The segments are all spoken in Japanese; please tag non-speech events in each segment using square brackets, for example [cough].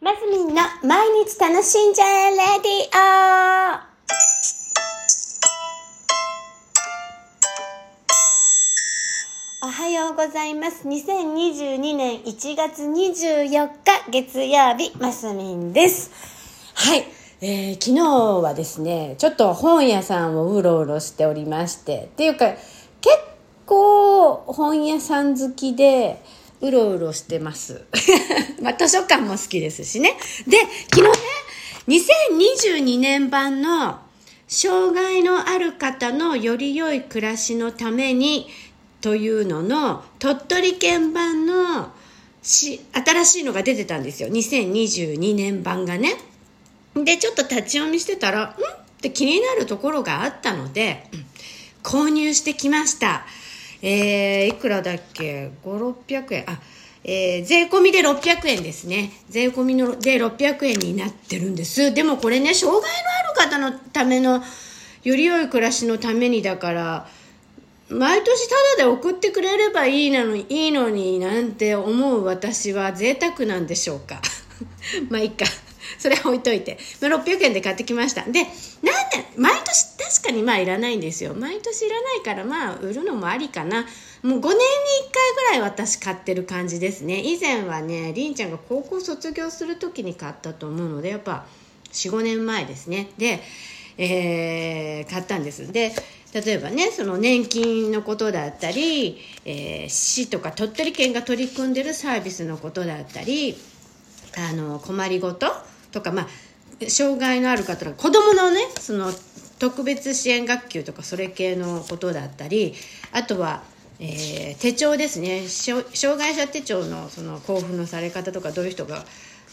マスミンの毎日楽しんじゃえレディオおはようございます。2022年1月24日月曜日、マスミンです。はい。えー昨日はですね、ちょっと本屋さんをうろうろしておりまして、っていうか、結構本屋さん好きで、うろうろしてます。[laughs] まあ図書館も好きですしね。で、昨日ね、2022年版の障害のある方のより良い暮らしのためにというのの鳥取県版のし新しいのが出てたんですよ。2022年版がね。で、ちょっと立ち読みしてたら、ん？って気になるところがあったので、購入してきました。えー、いくらだっけ ?5、600円。あ、えー、税込みで600円ですね。税込みので600円になってるんです。でもこれね、障害のある方のための、より良い暮らしのためにだから、毎年タダで送ってくれればいいのに、いいのになんて思う私は贅沢なんでしょうか。[laughs] まあいいか。[laughs] それは置いといて。まあ、600円で買ってきました。で、なんで、毎年確かにまあいらないんですよ。毎年いらないからまあ売るのもありかな。もう5年に1回ぐらい私買ってる感じですね。以前はね、りんちゃんが高校卒業する時に買ったと思うので、やっぱ4、5年前ですね。で、えー買ったんです。で、例えばね、その年金のことだったり、えー市とか鳥取県が取り組んでるサービスのことだったり、あの困りごととか、まあ、障害のある方とか子供のねその特別支援学級とかそれ系のことだったりあとは、えー手帳ですね。障障害者手帳のその交付のされ方とかどういう人が、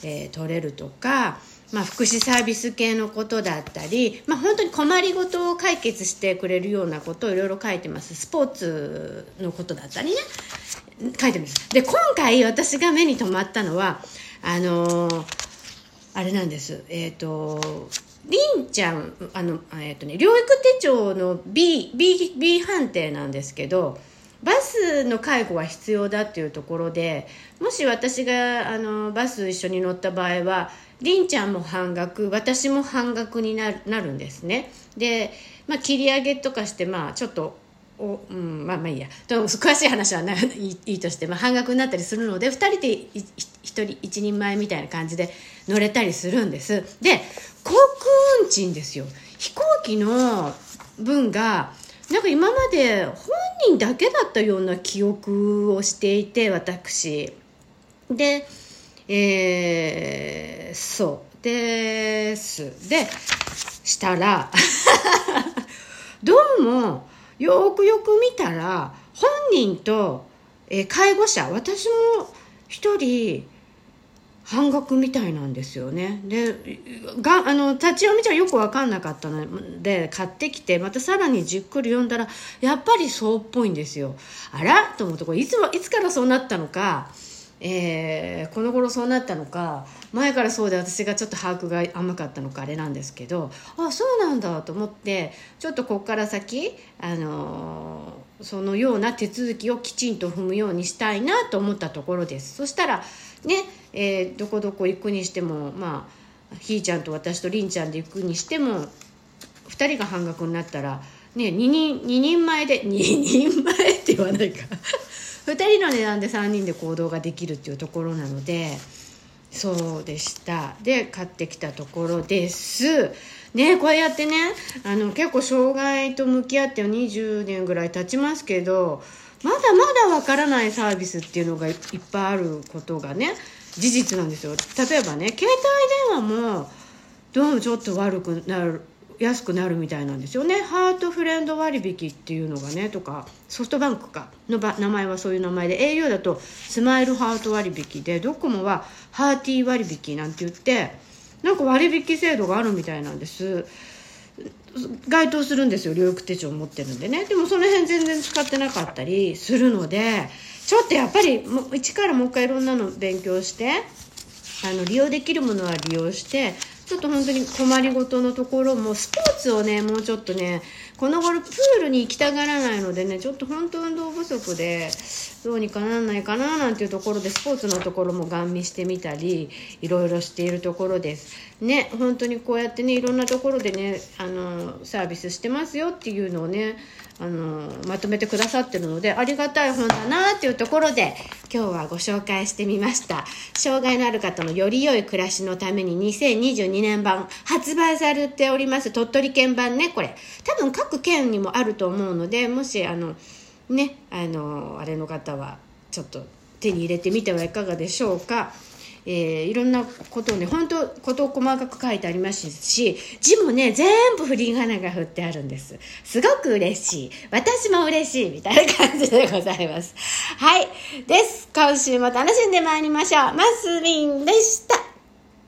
えー取れるとか、まあ、福祉サービス系のことだったり、まあ、本当に困りごとを解決してくれるようなことをいろいろ書いてます。スポーツのことだったりね。書いてます。で今回私が目に留まったのはあのーあれなんです。えっ、とりんちゃんあのえっ、とね療育手帳の B, B, B 判定なんですけどバスの介護は必要だっていうところでもし私があのバス一緒に乗った場合はりんちゃんも半額私も半額になるなるんですね。で、まあ、切り上げとかしてまあちょっとおうん、まあまあいいや。でも詳しい話はな [laughs] いいいとして、まあ、半額になったりするので2人で1人一人前みたいな感じで乗れたりするんです。で航空運賃ですよ。飛行機の分がなんか今まで本人だけだったような記憶をしていて私。でえー、そう。です。でしたら [laughs] どうもよくよく見たら本人と、えー介護者私も一人半額みたいなんですよね。でがあの立ち読みじゃよく分かんなかったので買ってきてまたさらにじっくり読んだらやっぱりそうっぽいんですよ。あら？と思ってこれいつもいつからそうなったのか。えーこの頃そうなったのか前からそうで私がちょっと把握が甘かったのかあれなんですけどあそうなんだと思ってちょっとここから先、あのーそのような手続きをきちんと踏むようにしたいなと思ったところです。そしたらね、えーどこどこ行くにしてもまあひーちゃんと私とりんちゃんで行くにしても2人が半額になったら、ね、2, 人2人前で2人前って言わないか。2人の値段で3人で行動ができるっていうところなのでそうでした。で買ってきたところです。ねこうやってねあの結構障害と向き合って20年ぐらい経ちますけどまだまだわからないサービスっていうのがいっぱいあることがね事実なんですよ。例えばね携帯電話もどうもちょっと悪くなる安くなるみたいなんですよね。ハートフレンド割引っていうのがねとかソフトバンクかの名前はそういう名前で au だとスマイルハート割引でドコモはハーティー割引なんて言ってなんか割引制度があるみたいなんです。該当するんですよ療育手帳持ってるんでね。でもその辺全然使ってなかったりするのでちょっとやっぱりもう一からもう一回いろんなの勉強してあの利用できるものは利用してちょっと本当に困りごとのところもスポーツをねもうちょっとねこの頃プールに行きたがらないのでねちょっと本当運動不足でどうにかならないかななんていうところでスポーツのところもガン見してみたりいろいろしているところです。ね本当にこうやってねいろんなところでねあのサービスしてますよっていうのをねあのまとめてくださってるのでありがたい本だなっていうところで今日はご紹介してみました。障害のある方のより良い暮らしのために2022年版発売されております。鳥取県版ねこれ。多分各県にもあると思うのでもしあのねあのあれの方はちょっと手に入れてみてはいかがでしょうか。えー、いろんなことをね、本当ことを細かく書いてありますし、字もね、全部振り仮名が振ってあるんです。すごく嬉しい。私も嬉しい。みたいな感じでございます。はい。です。今週も楽しんでまいりましょう。マスミンでした。